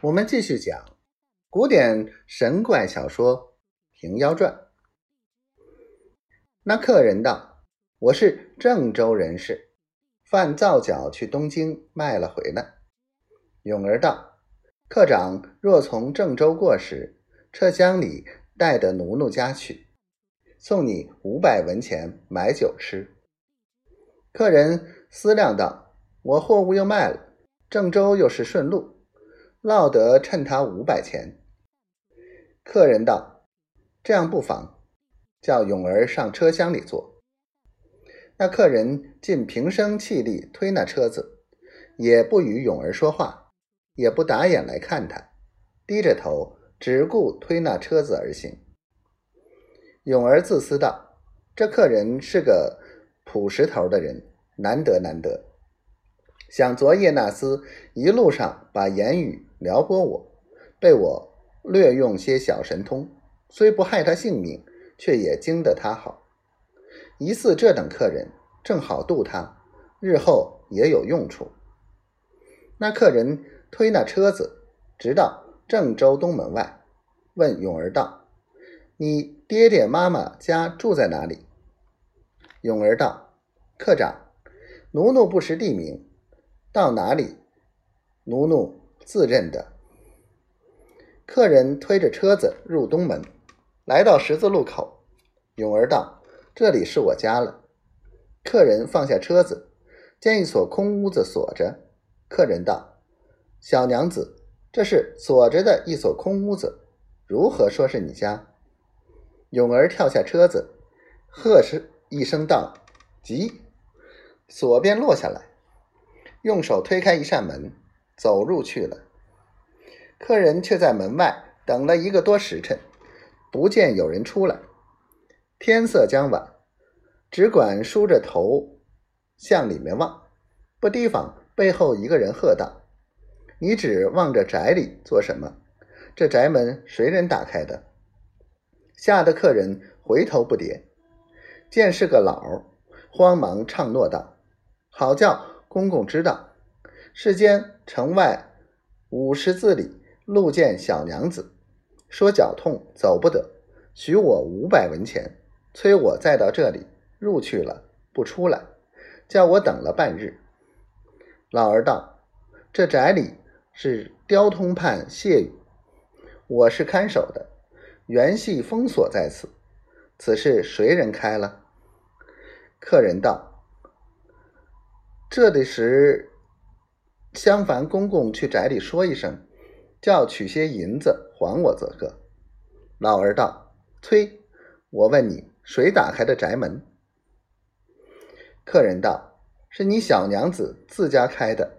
我们继续讲古典神怪小说《平妖传》。那客人道：“我是郑州人士，贩皂角去东京卖了回来。”永儿道：“客长若从郑州过时，车厢里带的奴奴家去，送你五百文钱买酒吃。”客人思量道：“我货物又卖了，郑州又是顺路。”落得趁他五百钱。客人道：“这样不妨，叫勇儿上车厢里坐。”那客人尽平生气力推那车子，也不与勇儿说话，也不打眼来看他，低着头只顾推那车子而行。勇儿自私道：“这客人是个朴实头的人，难得难得。想昨夜那厮一路上把言语。”撩拨我，被我略用些小神通，虽不害他性命，却也经得他好。疑似这等客人，正好渡他，日后也有用处。那客人推那车子，直到郑州东门外，问永儿道：“你爹爹妈妈家住在哪里？”永儿道：“客长，奴奴不识地名，到哪里，奴奴。”自认的客人推着车子入东门，来到十字路口，永儿道：“这里是我家了。”客人放下车子，见一所空屋子锁着。客人道：“小娘子，这是锁着的一所空屋子，如何说是你家？”勇儿跳下车子，喝是一声道：“急！”锁便落下来，用手推开一扇门。走入去了，客人却在门外等了一个多时辰，不见有人出来。天色将晚，只管梳着头向里面望，不提防背后一个人喝道：“你只望着宅里做什么？这宅门谁人打开的？”吓得客人回头不迭，见是个老，慌忙唱诺道：“好叫公公知道。”世间城外五十字里路见小娘子，说脚痛走不得，许我五百文钱，催我再到这里入去了不出来，叫我等了半日。老儿道：“这宅里是刁通判谢宇，我是看守的，原系封锁在此，此事谁人开了？”客人道：“这里时。”相烦公公去宅里说一声，叫取些银子还我则个。老儿道：“催，我问你，谁打开的宅门？”客人道：“是你小娘子自家开的。”